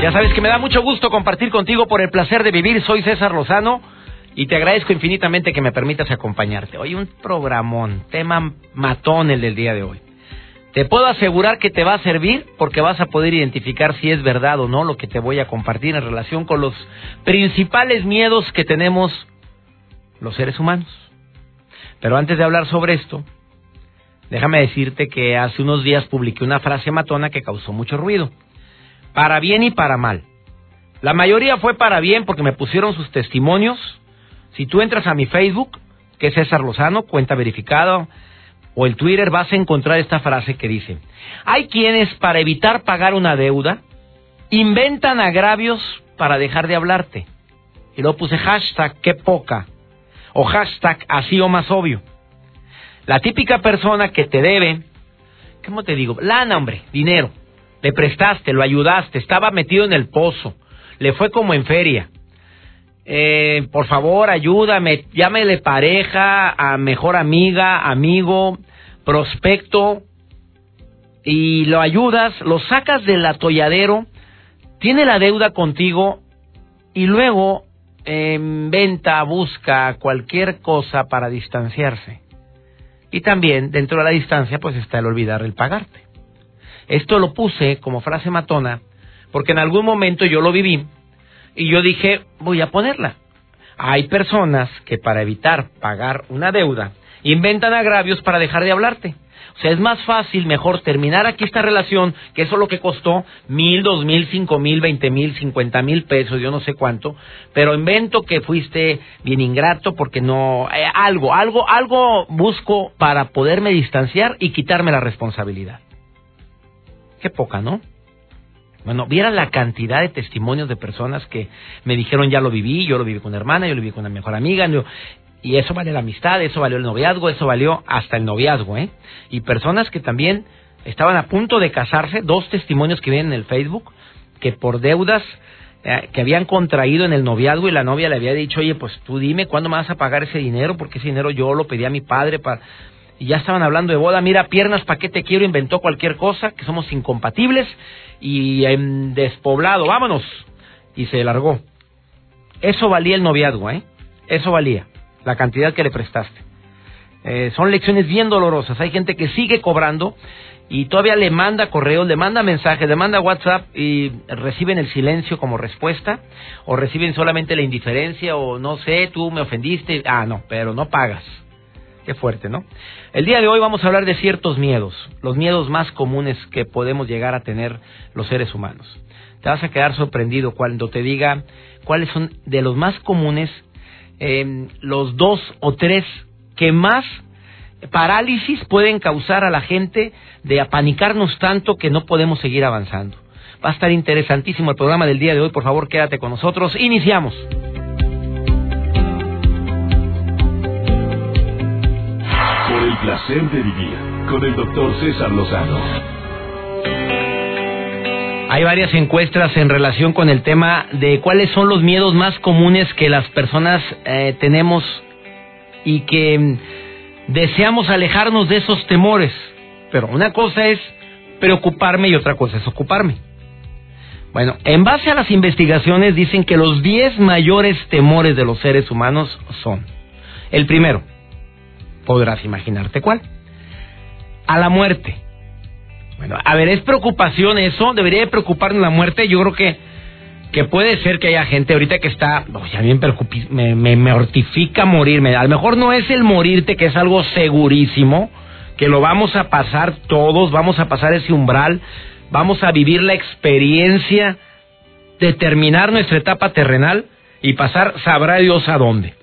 Ya sabes que me da mucho gusto compartir contigo por el placer de vivir. Soy César Lozano y te agradezco infinitamente que me permitas acompañarte. Hoy un programón, tema matón el del día de hoy. Te puedo asegurar que te va a servir porque vas a poder identificar si es verdad o no lo que te voy a compartir en relación con los principales miedos que tenemos los seres humanos. Pero antes de hablar sobre esto, déjame decirte que hace unos días publiqué una frase matona que causó mucho ruido para bien y para mal. La mayoría fue para bien porque me pusieron sus testimonios. Si tú entras a mi Facebook, que es César Lozano, cuenta verificada, o el Twitter, vas a encontrar esta frase que dice, hay quienes para evitar pagar una deuda, inventan agravios para dejar de hablarte. Y luego puse hashtag qué poca, o hashtag así o más obvio. La típica persona que te debe, ¿cómo te digo? Lana, hombre, dinero le prestaste, lo ayudaste, estaba metido en el pozo, le fue como en feria. Eh, por favor, ayúdame, llámele pareja, a mejor amiga, amigo, prospecto, y lo ayudas, lo sacas del atolladero, tiene la deuda contigo y luego en venta busca cualquier cosa para distanciarse. Y también dentro de la distancia pues está el olvidar el pagarte. Esto lo puse como frase matona porque en algún momento yo lo viví y yo dije, voy a ponerla. Hay personas que para evitar pagar una deuda inventan agravios para dejar de hablarte. O sea, es más fácil, mejor terminar aquí esta relación, que eso es lo que costó mil, dos mil, cinco mil, veinte mil, cincuenta mil pesos, yo no sé cuánto, pero invento que fuiste bien ingrato porque no, eh, algo, algo, algo busco para poderme distanciar y quitarme la responsabilidad. Qué poca, ¿no? Bueno, viera la cantidad de testimonios de personas que me dijeron ya lo viví, yo lo viví con una hermana, yo lo viví con una mejor amiga, y eso vale la amistad, eso valió el noviazgo, eso valió hasta el noviazgo, ¿eh? Y personas que también estaban a punto de casarse, dos testimonios que vienen en el Facebook, que por deudas eh, que habían contraído en el noviazgo y la novia le había dicho, oye, pues tú dime cuándo me vas a pagar ese dinero, porque ese dinero yo lo pedí a mi padre para y ya estaban hablando de boda, mira, piernas, ¿para qué te quiero? Inventó cualquier cosa, que somos incompatibles, y en despoblado, vámonos. Y se largó. Eso valía el noviazgo, ¿eh? Eso valía, la cantidad que le prestaste. Eh, son lecciones bien dolorosas. Hay gente que sigue cobrando y todavía le manda correos, le manda mensajes, le manda WhatsApp y reciben el silencio como respuesta o reciben solamente la indiferencia o no sé, tú me ofendiste. Ah, no, pero no pagas. Qué fuerte, ¿no? El día de hoy vamos a hablar de ciertos miedos, los miedos más comunes que podemos llegar a tener los seres humanos. Te vas a quedar sorprendido cuando te diga cuáles son de los más comunes, em, los dos o tres que más parálisis pueden causar a la gente de apanicarnos tanto que no podemos seguir avanzando. Va a estar interesantísimo el programa del día de hoy, por favor quédate con nosotros. Iniciamos. Placer de vivir con el doctor César Lozano. Hay varias encuestas en relación con el tema de cuáles son los miedos más comunes que las personas eh, tenemos y que mm, deseamos alejarnos de esos temores. Pero una cosa es preocuparme y otra cosa es ocuparme. Bueno, en base a las investigaciones dicen que los 10 mayores temores de los seres humanos son, el primero, podrás imaginarte cuál. A la muerte. Bueno, a ver, ¿es preocupación eso? ¿Debería de preocuparnos la muerte? Yo creo que, que puede ser que haya gente ahorita que está, a mí me, me, me mortifica morirme. A lo mejor no es el morirte, que es algo segurísimo, que lo vamos a pasar todos, vamos a pasar ese umbral, vamos a vivir la experiencia de terminar nuestra etapa terrenal y pasar, sabrá Dios a dónde.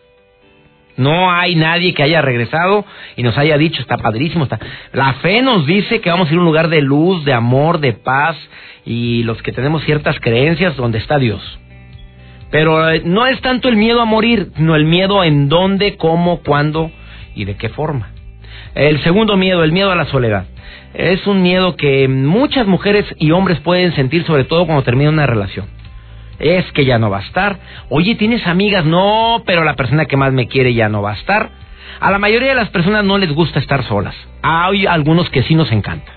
No hay nadie que haya regresado y nos haya dicho, está padrísimo, está. La fe nos dice que vamos a ir a un lugar de luz, de amor, de paz y los que tenemos ciertas creencias donde está Dios. Pero eh, no es tanto el miedo a morir, sino el miedo en dónde, cómo, cuándo y de qué forma. El segundo miedo, el miedo a la soledad. Es un miedo que muchas mujeres y hombres pueden sentir, sobre todo cuando termina una relación es que ya no va a estar. Oye, ¿tienes amigas? No, pero la persona que más me quiere ya no va a estar. A la mayoría de las personas no les gusta estar solas. Hay algunos que sí nos encanta.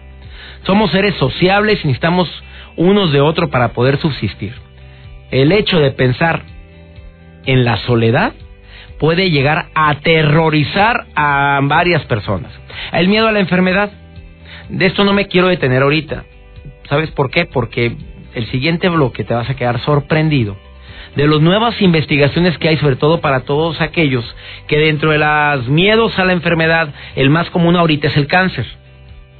Somos seres sociables y necesitamos unos de otros para poder subsistir. El hecho de pensar en la soledad puede llegar a aterrorizar a varias personas. El miedo a la enfermedad. De esto no me quiero detener ahorita. ¿Sabes por qué? Porque el siguiente bloque te vas a quedar sorprendido de las nuevas investigaciones que hay, sobre todo para todos aquellos que dentro de los miedos a la enfermedad, el más común ahorita es el cáncer.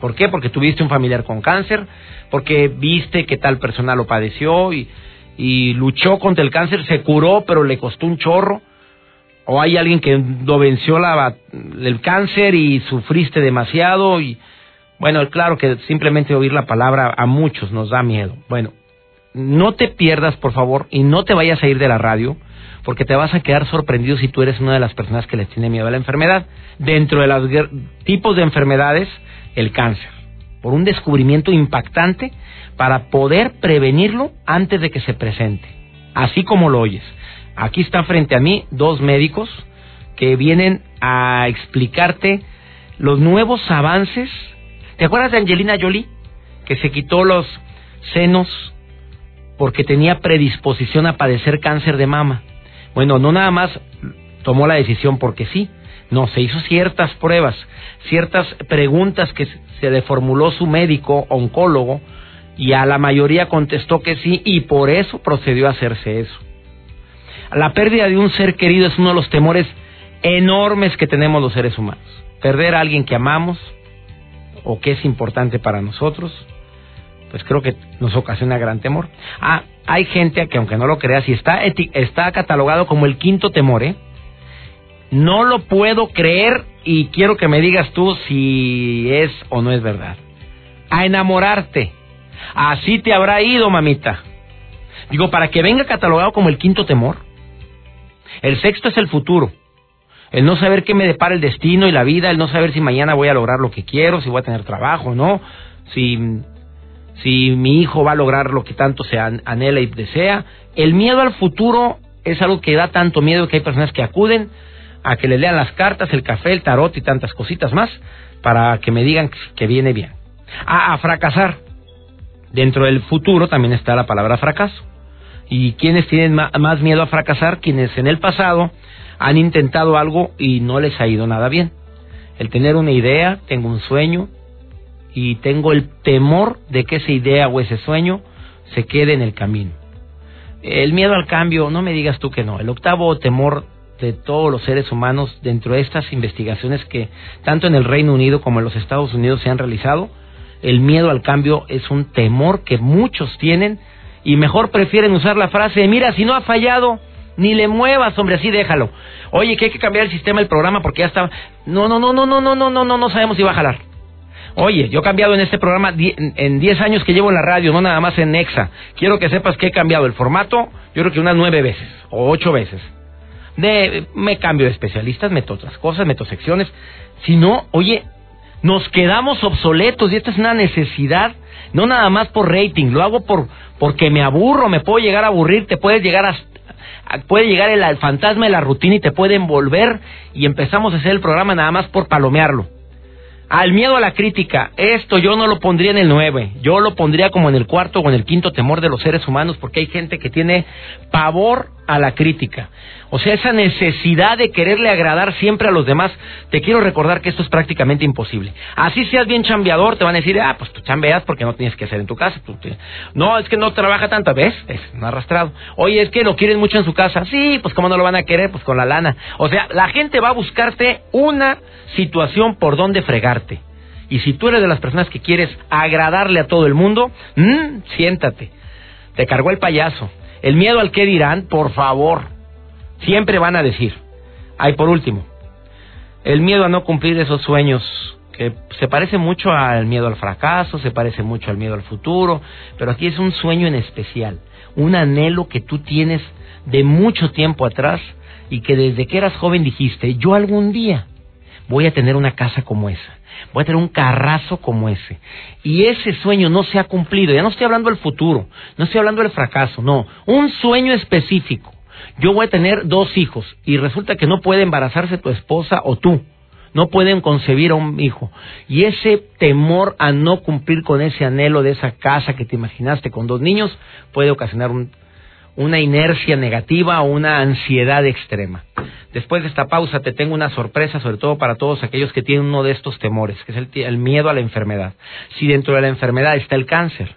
¿Por qué? Porque tuviste un familiar con cáncer, porque viste que tal persona lo padeció y, y luchó contra el cáncer, se curó, pero le costó un chorro. O hay alguien que lo venció el cáncer y sufriste demasiado y bueno, claro que simplemente oír la palabra a muchos nos da miedo. Bueno, no te pierdas, por favor, y no te vayas a ir de la radio, porque te vas a quedar sorprendido si tú eres una de las personas que les tiene miedo a la enfermedad. Dentro de los tipos de enfermedades, el cáncer, por un descubrimiento impactante para poder prevenirlo antes de que se presente, así como lo oyes. Aquí están frente a mí dos médicos que vienen a explicarte los nuevos avances. ¿Te acuerdas de Angelina Jolie? Que se quitó los senos porque tenía predisposición a padecer cáncer de mama. Bueno, no nada más tomó la decisión porque sí, no, se hizo ciertas pruebas, ciertas preguntas que se le formuló su médico oncólogo y a la mayoría contestó que sí y por eso procedió a hacerse eso. La pérdida de un ser querido es uno de los temores enormes que tenemos los seres humanos. Perder a alguien que amamos o que es importante para nosotros pues creo que nos ocasiona gran temor. Ah, hay gente que aunque no lo creas, y está, está catalogado como el quinto temor, ¿eh? No lo puedo creer y quiero que me digas tú si es o no es verdad. A enamorarte. Así te habrá ido, mamita. Digo, para que venga catalogado como el quinto temor. El sexto es el futuro. El no saber qué me depara el destino y la vida, el no saber si mañana voy a lograr lo que quiero, si voy a tener trabajo, ¿no? Si si mi hijo va a lograr lo que tanto se anhela y desea. El miedo al futuro es algo que da tanto miedo que hay personas que acuden a que le lean las cartas, el café, el tarot y tantas cositas más para que me digan que viene bien. A, a fracasar. Dentro del futuro también está la palabra fracaso. ¿Y quienes tienen más miedo a fracasar? Quienes en el pasado han intentado algo y no les ha ido nada bien. El tener una idea, tengo un sueño, y tengo el temor de que esa idea o ese sueño se quede en el camino. El miedo al cambio, no me digas tú que no. El octavo temor de todos los seres humanos dentro de estas investigaciones que tanto en el Reino Unido como en los Estados Unidos se han realizado, el miedo al cambio es un temor que muchos tienen y mejor prefieren usar la frase, mira, si no ha fallado, ni le muevas, hombre, así déjalo. Oye, que hay que cambiar el sistema del programa porque ya está... No, no, no, no, no, no, no, no, no, no sabemos si va a jalar. Oye, yo he cambiado en este programa en 10 años que llevo en la radio, no nada más en Nexa. Quiero que sepas que he cambiado el formato, yo creo que unas nueve veces o ocho veces. De, me cambio de especialistas, meto otras cosas, meto secciones. Si no, oye, nos quedamos obsoletos y esta es una necesidad, no nada más por rating, lo hago por porque me aburro, me puedo llegar a aburrir, te puedes llegar a, puede llegar el, el fantasma de la rutina y te puede envolver y empezamos a hacer el programa nada más por palomearlo. Al miedo a la crítica, esto yo no lo pondría en el nueve, yo lo pondría como en el cuarto o en el quinto temor de los seres humanos porque hay gente que tiene pavor a la crítica. O sea, esa necesidad de quererle agradar siempre a los demás, te quiero recordar que esto es prácticamente imposible. Así seas bien chambeador, te van a decir, ah, pues tú chambeas porque no tienes que hacer en tu casa. No, es que no trabaja tanto, ¿ves? Es un arrastrado. Oye, es que lo quieren mucho en su casa. Sí, pues cómo no lo van a querer, pues con la lana. O sea, la gente va a buscarte una situación por donde fregarte. Y si tú eres de las personas que quieres agradarle a todo el mundo, mmm, siéntate. Te cargó el payaso. El miedo al qué dirán, por favor. Siempre van a decir. Ay, por último, el miedo a no cumplir esos sueños que se parece mucho al miedo al fracaso, se parece mucho al miedo al futuro, pero aquí es un sueño en especial, un anhelo que tú tienes de mucho tiempo atrás y que desde que eras joven dijiste, yo algún día voy a tener una casa como esa, voy a tener un carrazo como ese. Y ese sueño no se ha cumplido, ya no estoy hablando del futuro, no estoy hablando del fracaso, no, un sueño específico. Yo voy a tener dos hijos y resulta que no puede embarazarse tu esposa o tú. No pueden concebir a un hijo. Y ese temor a no cumplir con ese anhelo de esa casa que te imaginaste con dos niños puede ocasionar un, una inercia negativa o una ansiedad extrema. Después de esta pausa te tengo una sorpresa, sobre todo para todos aquellos que tienen uno de estos temores, que es el, miedo a la enfermedad. Si dentro de la enfermedad está el cáncer,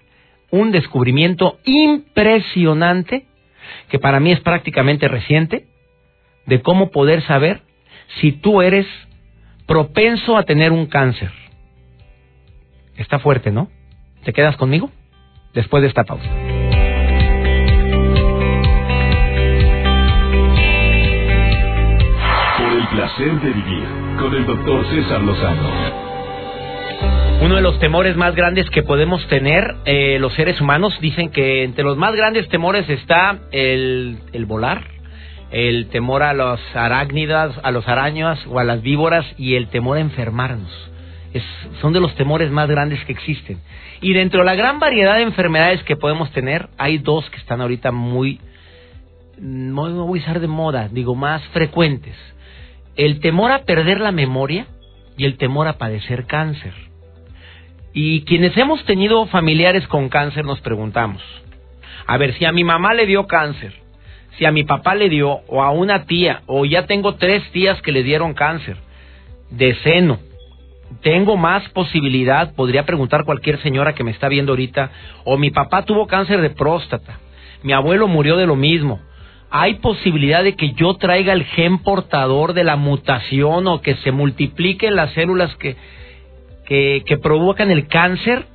un descubrimiento impresionante, que para mí es prácticamente reciente, de cómo poder saber si tú eres propenso a tener un cáncer. Está fuerte, ¿no? ¿Te quedas conmigo? Después de esta pausa. placer de vivir con el doctor César Lozano. Uno de los temores más grandes que podemos tener eh, los seres humanos dicen que entre los más grandes temores está el, volar, el temor a los arácnidas, a los arañas o a las víboras y el temor a enfermarnos. Son de los temores más grandes que existen. Y dentro de la gran variedad de enfermedades que podemos tener, hay dos que están ahorita muy, no voy a usar de moda, digo, más frecuentes el temor a perder la memoria y el temor a padecer cáncer. Y quienes hemos tenido familiares con cáncer nos preguntamos, a ver, si a mi mamá le dio cáncer, si a mi papá le dio, o a una tía, o ya tengo tres tías que le dieron cáncer de seno, tengo más posibilidad, podría preguntar cualquier señora que me está viendo ahorita, o mi papá tuvo cáncer de próstata, mi abuelo murió de lo mismo, ¿Hay posibilidad de que yo traiga el gen portador de la mutación o que se multipliquen las células que, que, provocan el cáncer?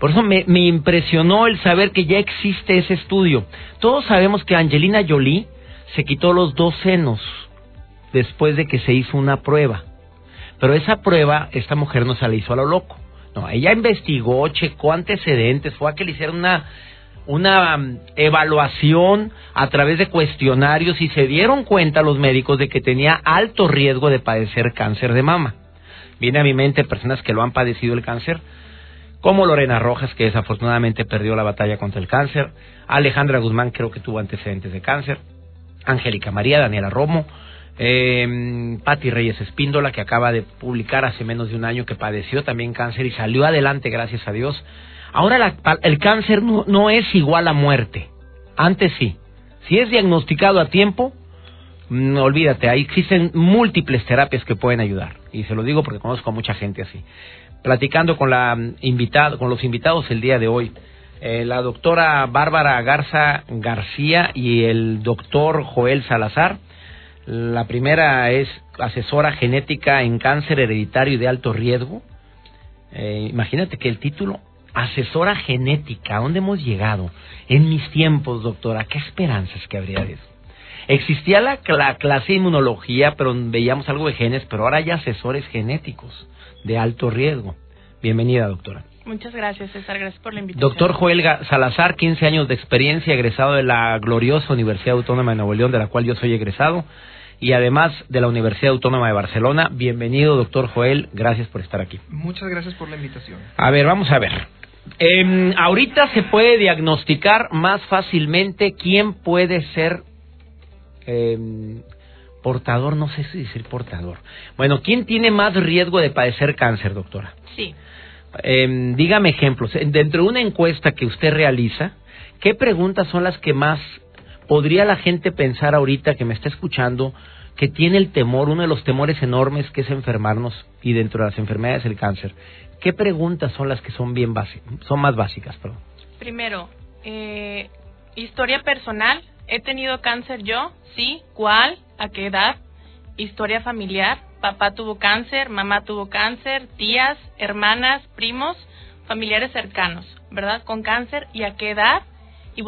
Por eso me, me, impresionó el saber que ya existe ese estudio. Todos sabemos que Angelina Jolie se quitó los dos senos después de que se hizo una prueba. Pero esa prueba, esta mujer no se la hizo a lo loco. No, ella investigó, checó antecedentes, fue a que le hicieron una una mm, evaluación a través de cuestionarios y se dieron cuenta los médicos de que tenía alto riesgo de padecer cáncer de mama. Viene a mi mente personas que lo han padecido el cáncer, como Lorena Rojas, que desafortunadamente perdió la batalla contra el cáncer, Alejandra Guzmán, creo que tuvo antecedentes de cáncer, Angélica María, Daniela Romo, eh, Reyes Espíndola, que acaba de publicar hace menos de un año que padeció también cáncer y salió adelante, gracias a Dios. Ahora el cáncer no, es igual a muerte. Antes sí. Si es diagnosticado a tiempo, no, mm, olvídate, ahí existen múltiples terapias que pueden ayudar. Y se lo digo porque conozco a mucha gente así. Platicando con, la mm, invitada, con los invitados el día de hoy, eh, la doctora Bárbara Garza García y el doctor Joel Salazar. La primera es asesora genética en cáncer hereditario y de alto riesgo. Eh, imagínate que el título asesora genética, ¿a dónde hemos llegado? En mis tiempos, doctora, ¿qué esperanzas que habría de eso? Existía la, clase de inmunología, pero veíamos algo de genes, pero ahora hay asesores genéticos de alto riesgo. Bienvenida, doctora. Muchas gracias, César. Gracias por la invitación. Doctor Joel Salazar, 15 años de experiencia, egresado de la gloriosa Universidad Autónoma de Nuevo León, de la cual yo soy egresado, y además de la Universidad Autónoma de Barcelona. Bienvenido, doctor Joel. Gracias por estar aquí. Muchas gracias por la invitación. A ver, vamos a ver. Eh, ahorita se puede diagnosticar más fácilmente quién puede ser eh, portador, no sé si decir portador. Bueno, ¿quién tiene más riesgo de padecer cáncer, doctora? Sí. Eh, dígame ejemplos. Dentro de una encuesta que usted realiza, ¿qué preguntas son las que más podría la gente pensar ahorita que me está escuchando que tiene el temor, uno de los temores enormes que es enfermarnos y dentro de las enfermedades el cáncer? ¿Qué preguntas son las que son bien básicas, son más básicas, perdón? Primero, eh, historia personal. ¿He tenido cáncer yo? Sí. ¿Cuál? ¿A qué edad? Historia familiar. Papá tuvo cáncer, mamá tuvo cáncer, tías, hermanas, primos, familiares cercanos, ¿verdad? Con cáncer y a qué edad.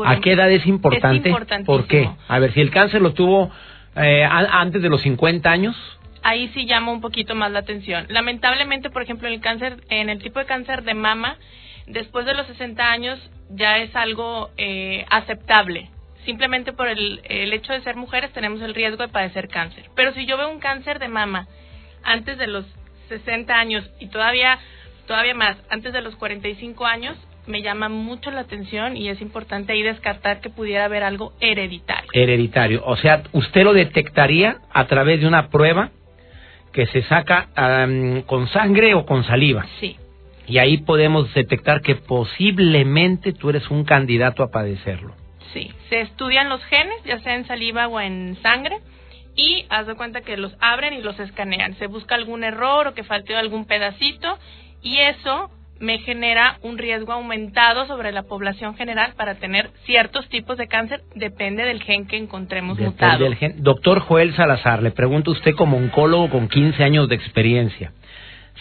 ¿A qué edad es importante? Es ¿Por qué? A ver, si el cáncer lo tuvo Eh, ¿Antes de los 50 años? Ahí sí llama un poquito más la atención. Lamentablemente, por ejemplo, en el cáncer, en el tipo de cáncer de mama, después de los 60 años ya es algo eh, aceptable. Simplemente por el, el hecho de ser mujeres tenemos el riesgo de padecer cáncer. Pero si yo veo un cáncer de mama antes de los 60 años y todavía todavía más antes de los 45 años, me llama mucho la atención y es importante ahí descartar que pudiera haber algo hereditario. Hereditario, o sea, usted lo detectaría a través de una prueba que se saca con sangre o con saliva. Sí. Y ahí podemos detectar que posiblemente tú eres un candidato a padecerlo. Sí, se estudian los genes, ya sea en saliva o en sangre, y haz de cuenta que los abren y los escanean. Se busca algún error o que faltó algún pedacito, y eso me genera un riesgo aumentado sobre la población general para tener ciertos tipos de cáncer, depende del gen que encontremos mutado. Del gen. Doctor Joel Salazar, le pregunto a usted como oncólogo con 15 años de experiencia,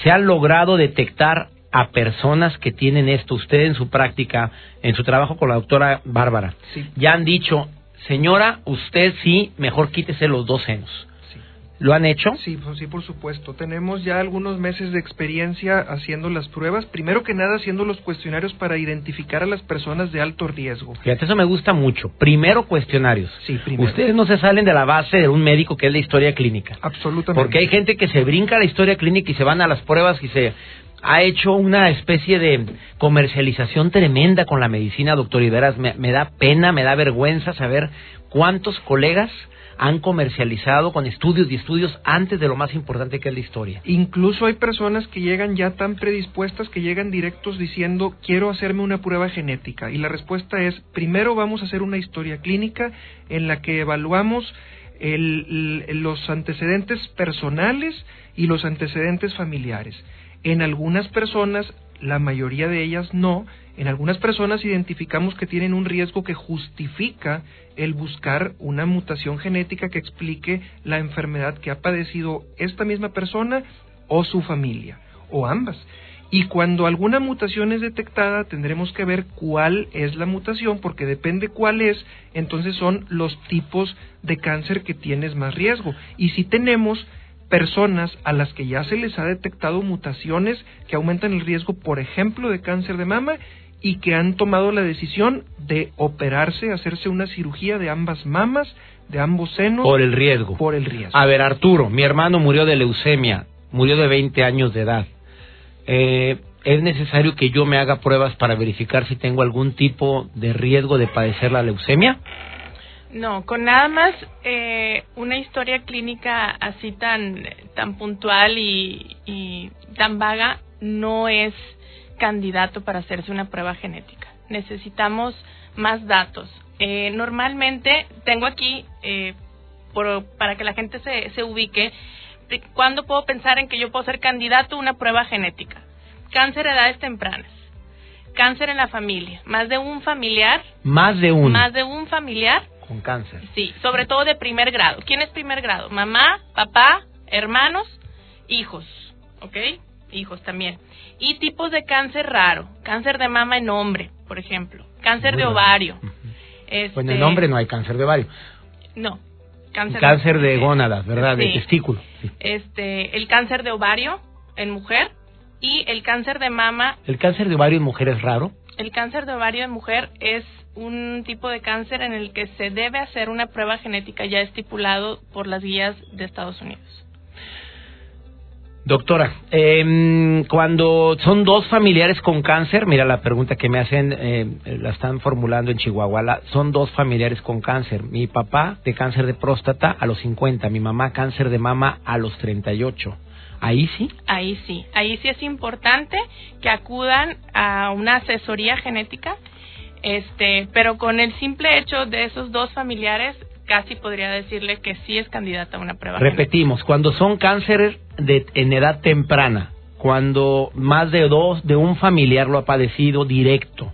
¿se ha logrado detectar a personas que tienen esto, usted en su práctica, en su trabajo con la doctora Bárbara? Ya han dicho, señora, usted sí, mejor quítese los dos senos ¿Lo han hecho? Sí, pues, sí, por supuesto. Tenemos ya algunos meses de experiencia haciendo las pruebas. Primero que nada, haciendo los cuestionarios para identificar a las personas de alto riesgo. Fíjate, eso me gusta mucho. Primero cuestionarios. Sí, primero. Ustedes no se salen de la base de un médico que es la historia clínica. Absolutamente. Porque hay gente que se brinca la historia clínica y se van a las pruebas y se ha hecho una especie de comercialización tremenda con la medicina, doctor Iberas. me da pena, me da vergüenza saber cuántos colegas han comercializado con estudios y estudios antes de lo más importante que es la historia. Incluso hay personas que llegan ya tan predispuestas que llegan directos diciendo quiero hacerme una prueba genética y la respuesta es primero vamos a hacer una historia clínica en la que evaluamos los antecedentes personales y los antecedentes familiares. En algunas personas, la mayoría de ellas no, en algunas personas identificamos que tienen un riesgo que justifica el buscar una mutación genética que explique la enfermedad que ha padecido esta misma persona o su familia, o ambas. Y cuando alguna mutación es detectada, tendremos que ver cuál es la mutación, porque depende cuál es, entonces son los tipos de cáncer que tienes más riesgo. Y si tenemos personas a las que ya se les ha detectado mutaciones que aumentan el riesgo, por ejemplo, de cáncer de mama, y que han tomado la decisión de operarse, hacerse una cirugía de ambas mamas, de ambos senos. Por el riesgo. Por el riesgo. A ver, Arturo, mi hermano murió de leucemia, murió de 20 años de edad. Eh, ¿Es necesario que yo me haga pruebas para verificar si tengo algún tipo de riesgo de padecer la leucemia? No, con nada más eh, una historia clínica así tan, tan puntual y, y tan vaga no es candidato para hacerse una prueba genética. Necesitamos más datos. Eh, normalmente tengo aquí, eh, para que la gente se, se ubique, ¿cuándo puedo pensar en que yo puedo ser candidato a una prueba genética? Cáncer a edades tempranas. Cáncer en la familia. Más de un familiar. Más de un. Más de un familiar. Con cáncer. Sí, sobre todo de primer grado. ¿Quién es primer grado? Mamá, papá, hermanos, hijos. ¿Ok? hijos también. Y tipos de cáncer raro, cáncer de mama en hombre, por ejemplo, cáncer de ovario. Este, pues en el hombre no hay cáncer de ovario. No. Cáncer, cáncer de, gónadas, ¿verdad? De testículo. Este, el cáncer de ovario en mujer y el cáncer de mama. ¿El cáncer de ovario en mujer es raro? El cáncer de ovario en mujer es un tipo de cáncer en el que se debe hacer una prueba genética ya estipulado por las guías de Estados Unidos. Doctora, eh, cuando son dos familiares con cáncer, mira la pregunta que me hacen, eh, la están formulando en Chihuahua, son dos familiares con cáncer. Mi papá de cáncer de próstata a los 50, mi mamá cáncer de mama a los 38. ¿Ahí sí? Ahí sí, ahí sí es importante que acudan a una asesoría genética, este, pero con el simple hecho de esos dos familiares casi podría decirle que sí es candidata a una prueba. Repetimos, cuando son cánceres de, en edad temprana, cuando más de dos, de un familiar lo ha padecido directo,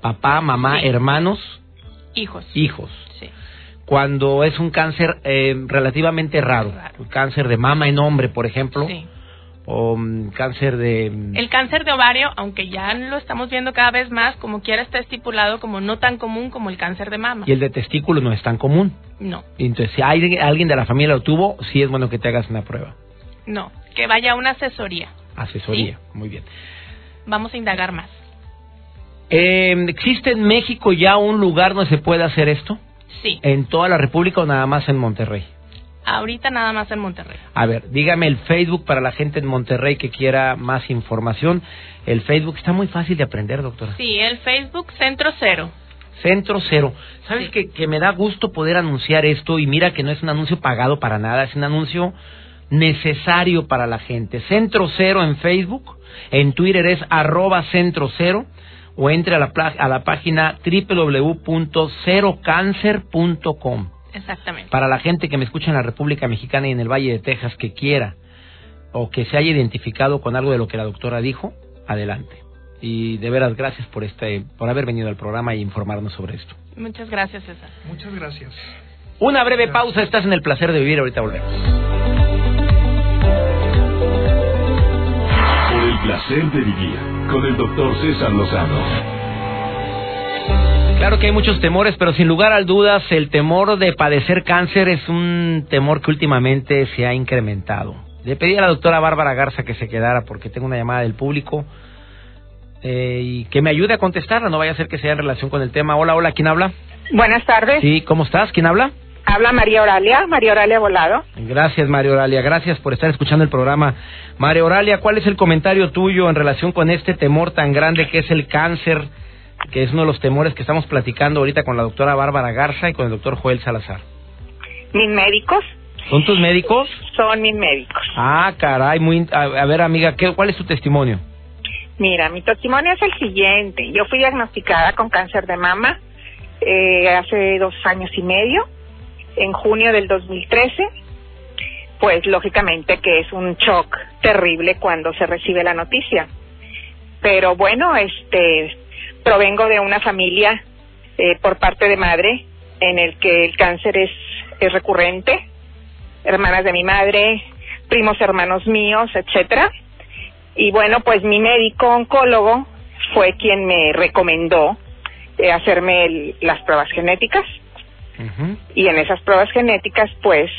papá, mamá, hermanos, hijos. Hijos. Sí. Cuando es un cáncer eh, relativamente raro, cáncer de mama en hombre, por ejemplo, sí. o mm, cáncer de... mm, El cáncer de ovario, aunque ya lo estamos viendo cada vez más, como quiera está estipulado como no tan común como el cáncer de mama. Y el de testículo no es tan común. No, Entonces, si hay, alguien de la familia lo tuvo, sí es bueno que te hagas una prueba. no, que vaya a una asesoría. Asesoría, muy bien. Vamos a indagar más. Eh, ¿Existe en México ya un lugar donde se pueda hacer esto? Sí, ¿En toda la República o nada más en Monterrey? ahorita nada más en Monterrey. A ver, dígame el Facebook para la gente en Monterrey que quiera más información. El Facebook está muy fácil de aprender, doctora. Sí, el Facebook Centro Cero. Centro Cero. ¿Sabes Sí. que, que me da gusto poder anunciar esto? Y mira que no es un anuncio pagado para nada, es un anuncio necesario para la gente. Centro Cero en Facebook, en Twitter es arroba Centro Cero o entre a la, pla- a la página www.cerocancer.com. Exactamente. Para la gente que me escucha en la República Mexicana y en el Valle de Texas que quiera o que se haya identificado con algo de lo que la doctora dijo, adelante. Y de veras gracias por este por haber venido al programa e informarnos sobre esto. Muchas gracias, César. Muchas gracias. Una breve pausa, estás en el placer de vivir, ahorita volvemos. Por el placer de vivir con el doctor César Lozano. Claro que hay muchos temores, pero sin lugar a dudas el temor de padecer cáncer es un temor que últimamente se ha incrementado. Le pedí a la doctora Bárbara Garza que se quedara porque tengo una llamada del público eh, y que me ayude a contestarla, no vaya a ser que sea en relación con el tema. Hola, hola, ¿quién habla? Buenas tardes. Sí, ¿cómo estás? ¿Quién habla? Habla María Oralia, María Oralia Volado. Gracias, María Oralia. Gracias por estar escuchando el programa. María Oralia, ¿cuál es el comentario tuyo en relación con este temor tan grande que es el cáncer, que es uno de los temores que estamos platicando ahorita con la doctora Bárbara Garza y con el doctor Joel Salazar? Mis médicos ¿Son tus médicos? son mis médicos. Ah, caray, muy... a ver, amiga, ¿qué, ¿cuál es tu testimonio? Mira, mi testimonio es el siguiente. Yo fui diagnosticada con cáncer de mama eh, hace dos años y medio, en junio del 2013. Pues lógicamente que es un shock terrible cuando se recibe la noticia. Pero bueno, este, provengo de una familia eh, por parte de madre en el que el cáncer es, es recurrente. Hermanas de mi madre, primos hermanos míos, etcétera. Y bueno, pues mi médico oncólogo fue quien me recomendó eh, hacerme el- las pruebas genéticas. Y en esas pruebas genéticas, pues,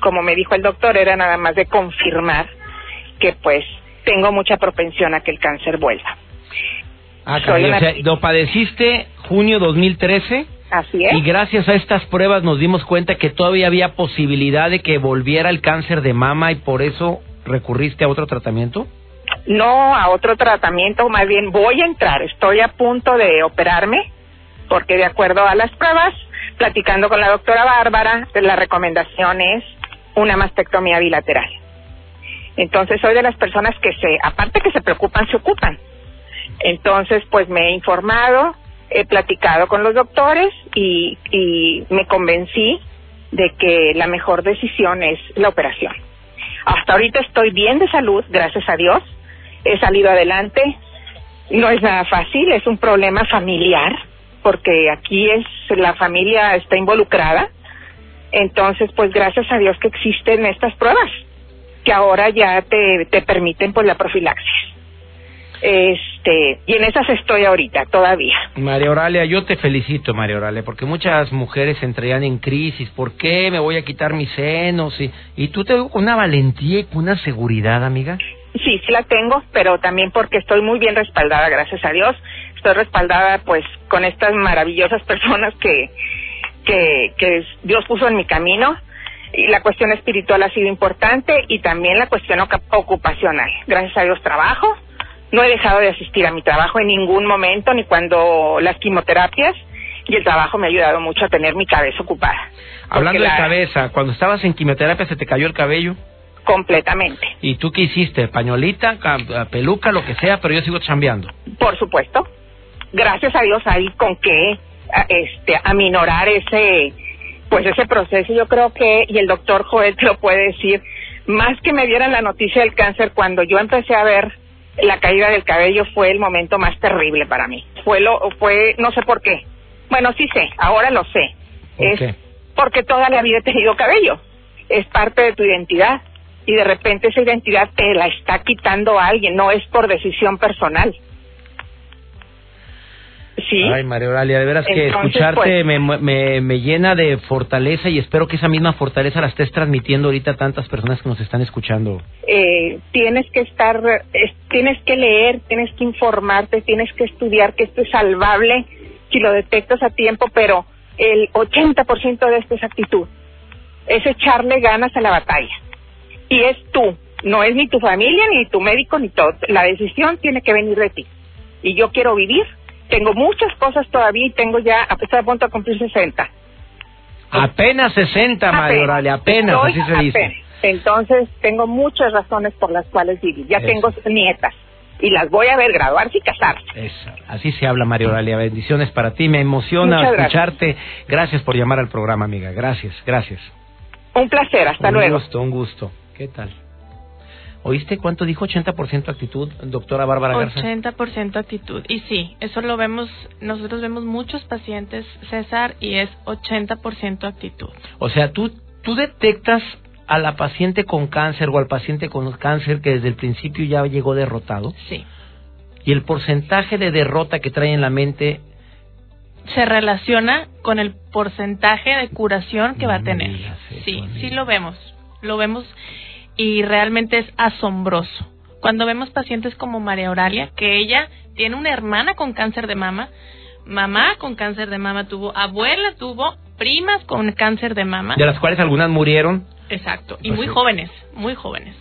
como me dijo el doctor, era nada más de confirmar que pues tengo mucha propensión a que el cáncer vuelva. Ah, Soy caray, una- o sea, lo padeciste junio 2013 Así es. y gracias a estas pruebas nos dimos cuenta que todavía había posibilidad de que volviera el cáncer de mama y por eso recurriste a otro tratamiento. no a otro tratamiento, más bien voy a entrar, estoy a punto de operarme, porque de acuerdo a las pruebas, platicando con la doctora Bárbara, la recomendación es una mastectomía bilateral. Entonces soy de las personas que se, aparte que se preocupan, se ocupan. Entonces, pues me he informado, he platicado con los doctores y, y me convencí de que la mejor decisión es la operación. Hasta ahorita estoy bien de salud, gracias a Dios. He salido adelante. No es nada fácil, es un problema familiar, porque aquí es la familia está involucrada. Entonces, pues gracias a Dios que existen estas pruebas, que ahora ya te, te permiten pues la profilaxis. Este, y en esas estoy ahorita todavía. María Oralia, yo te felicito, María Oralia, porque muchas mujeres entrarían en crisis. ¿Por qué me voy a quitar mis senos? Y, y tú te una valentía y con una seguridad, amiga. Sí, sí la tengo, pero también porque estoy muy bien respaldada, gracias a Dios. Estoy respaldada, pues, con estas maravillosas personas que, que, que Dios puso en mi camino. Y la cuestión espiritual ha sido importante y también la cuestión ocupacional. Gracias a Dios trabajo. No he dejado de asistir a mi trabajo en ningún momento, ni cuando las quimioterapias. Y el trabajo me ha ayudado mucho a tener mi cabeza ocupada. Hablando de la- cabeza, cuando estabas en quimioterapia se te cayó el cabello. Completamente. ¿Y tú qué hiciste? ¿Pañolita, ca- peluca, lo que sea? Pero yo sigo chambeando. Por supuesto. Gracias a Dios hay con qué a- este aminorar ese pues ese proceso. Yo creo que y el doctor Joel te lo puede decir, más que me dieran la noticia del cáncer cuando yo empecé a ver la caída del cabello fue el momento más terrible para mí. Fue lo fue no sé por qué. Bueno, sí sé, ahora lo sé. ¿Por es porque toda la vida he tenido cabello. Es parte de tu identidad. y de repente esa identidad te la está quitando alguien, no es por decisión personal. Sí. Ay, María Oralia, de veras que escucharte pues- me, me, me llena de fortaleza y espero que esa misma fortaleza la estés transmitiendo ahorita a tantas personas que nos están escuchando. eh, tienes que estar, es- tienes que leer, tienes que informarte, tienes que estudiar que esto es salvable si lo detectas a tiempo, pero el 80% de esto es actitud, es echarle ganas a la batalla. Y es tú, no es ni tu familia, ni tu médico, ni todo. La decisión tiene que venir de ti. Y yo quiero vivir, tengo muchas cosas todavía y tengo ya, a pesar de punto a cumplir 60. Apenas 60, María Apenas. Apenas, así se dice. apenas. Entonces, tengo muchas razones por las cuales vivir. Ya Eso. tengo nietas y las voy a ver graduarse y casarse. Eso, así se habla, María Oralia. Bendiciones para ti. Me emociona Muchas gracias. escucharte. Gracias por llamar al programa, amiga. Gracias, gracias. Un placer, hasta un luego. gusto, un gusto. ¿Qué tal? ¿Oíste cuánto dijo 80% actitud, doctora Bárbara Garza? 80% actitud. Y sí, eso lo vemos, nosotros vemos muchos pacientes, César, y es 80% actitud. O sea, tú, tú detectas a la paciente con cáncer o al paciente con cáncer que desde el principio ya llegó derrotado Sí. y el porcentaje de derrota que trae en la mente Se relaciona con el porcentaje de curación que va a me tener. eso, Sí, sí lo vemos. Lo vemos y realmente es asombroso. Cuando vemos pacientes como María Oralia, que ella tiene una hermana con cáncer de mama, mamá con cáncer de mama tuvo, abuela tuvo, primas con cáncer de mama. de las cuales algunas murieron. Exacto, y Pues muy jóvenes, muy jóvenes.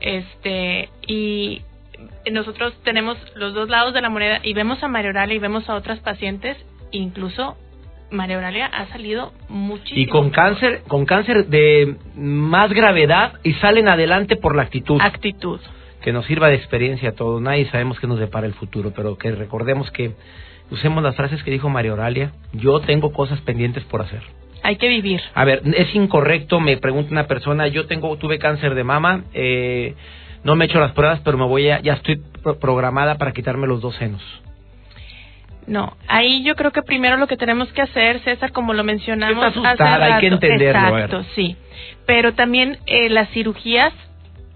Este, y nosotros tenemos los dos lados de la moneda y vemos a María Oralia y vemos a otras pacientes, incluso María Oralia ha salido muchísimo. Y con cáncer, con cáncer de más gravedad y salen adelante por la actitud. Actitud. que nos sirva de experiencia a todos. Nadie sabemos qué nos depara el futuro, pero que recordemos que usemos las frases que dijo María Oralia. Yo tengo cosas pendientes por hacer. Hay que vivir. A ver, es incorrecto, me pregunta una persona, yo tengo, tuve cáncer de mama, eh, no me he hecho las pruebas, pero me voy a, ya estoy pro- programada para quitarme los dos senos. No, ahí yo creo que primero lo que tenemos que hacer, César, como lo mencionamos Está asustada, hace hay que entenderlo, a ver. Exacto, sí. Pero también eh, las cirugías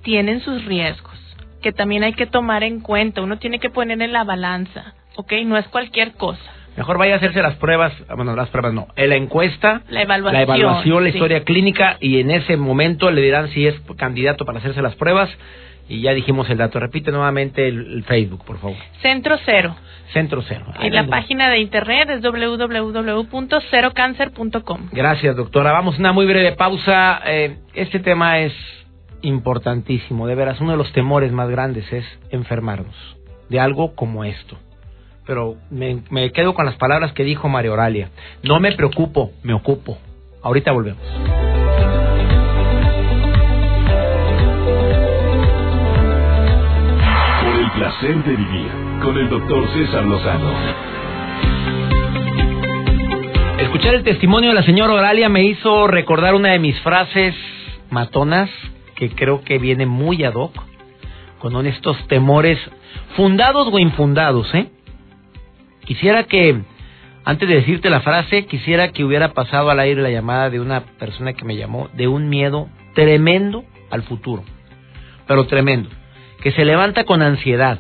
tienen sus riesgos, que también hay que tomar en cuenta. Uno tiene que poner en la balanza, ¿ok? No es cualquier cosa. Mejor vaya a hacerse las pruebas, ah, bueno, las pruebas no, la encuesta, La evaluación. la evaluación, la sí. historia clínica y en ese momento le dirán si es candidato para hacerse las pruebas y ya dijimos el dato. Repite nuevamente el, el Facebook, por favor. Centro Cero. Centro Cero. En la página de internet es www.cerocancer.com. Gracias, doctora. Vamos a una muy breve pausa. Eh, este tema es importantísimo, de veras. Uno de los temores más grandes es enfermarnos de algo como esto. Pero me, me quedo con las palabras que dijo María Oralia. No me preocupo, me ocupo. Ahorita volvemos. Placer de vivir con el doctor César Lozano. Escuchar el testimonio de la señora Oralia me hizo recordar una de mis frases matonas que creo que viene muy ad hoc con estos temores fundados o infundados, ¿eh? Quisiera que, antes de decirte la frase, quisiera que hubiera pasado al aire la llamada de una persona que me llamó de un miedo tremendo al futuro, pero tremendo, que se levanta con ansiedad,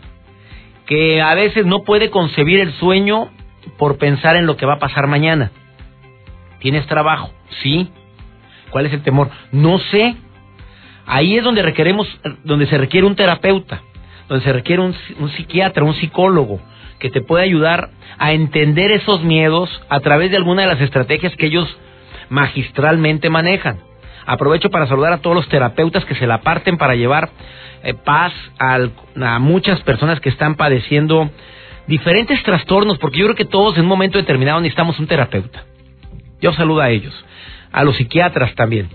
que a veces no puede concebir el sueño por pensar en lo que va a pasar mañana. ¿Tienes trabajo? Sí. ¿Cuál es el temor? No sé. Ahí es donde requeremos, donde se requiere un terapeuta, donde se requiere un, un psiquiatra, un psicólogo, que te pueda ayudar a entender esos miedos a través de alguna de las estrategias que ellos magistralmente manejan. Aprovecho para saludar a todos los terapeutas que se la parten para llevar eh, paz al- a muchas personas que están padeciendo diferentes trastornos, porque yo creo que todos en un momento determinado necesitamos un terapeuta. Yo saludo a ellos, a los psiquiatras también.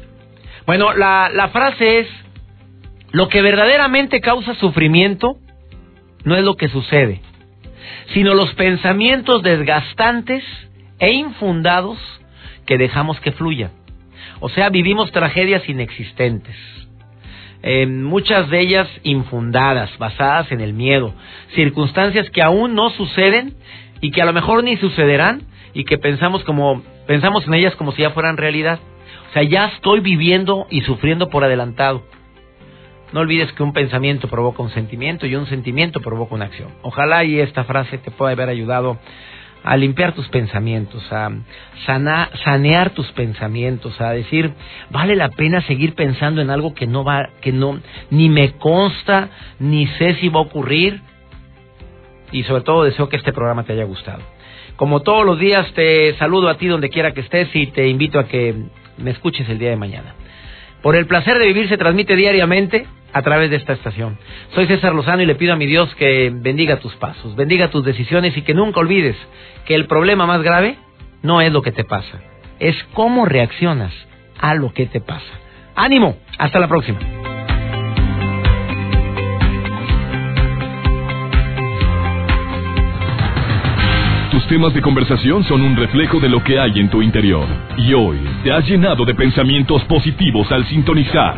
Bueno, la, la frase es, lo que verdaderamente causa sufrimiento no es lo que sucede, sino los pensamientos desgastantes e infundados que dejamos que fluyan. O sea, vivimos tragedias inexistentes. Eh, muchas de ellas infundadas, basadas en el miedo, circunstancias que aún no suceden y que a lo mejor ni sucederán y que pensamos como pensamos en ellas como si ya fueran realidad. O sea, ya estoy viviendo y sufriendo por adelantado. No olvides que un pensamiento provoca un sentimiento y un sentimiento provoca una acción. Ojalá y esta frase te pueda haber ayudado a limpiar tus pensamientos, a sanear tus pensamientos, a decir, vale la pena seguir pensando en algo que no va, que no, ni me consta, ni sé si va a ocurrir. Y sobre todo deseo que este programa te haya gustado. Como todos los días te saludo a ti donde quiera que estés y te invito a que me escuches el día de mañana. Por el placer de vivir se transmite diariamente a través de esta estación. Soy César Lozano y le pido a mi Dios que bendiga tus pasos, bendiga tus decisiones y que nunca olvides que el problema más grave no es lo que te pasa, es cómo reaccionas a lo que te pasa. Ánimo, hasta la próxima. Tus temas de conversación son un reflejo de lo que hay en tu interior. Y hoy te has llenado de pensamientos positivos al sintonizar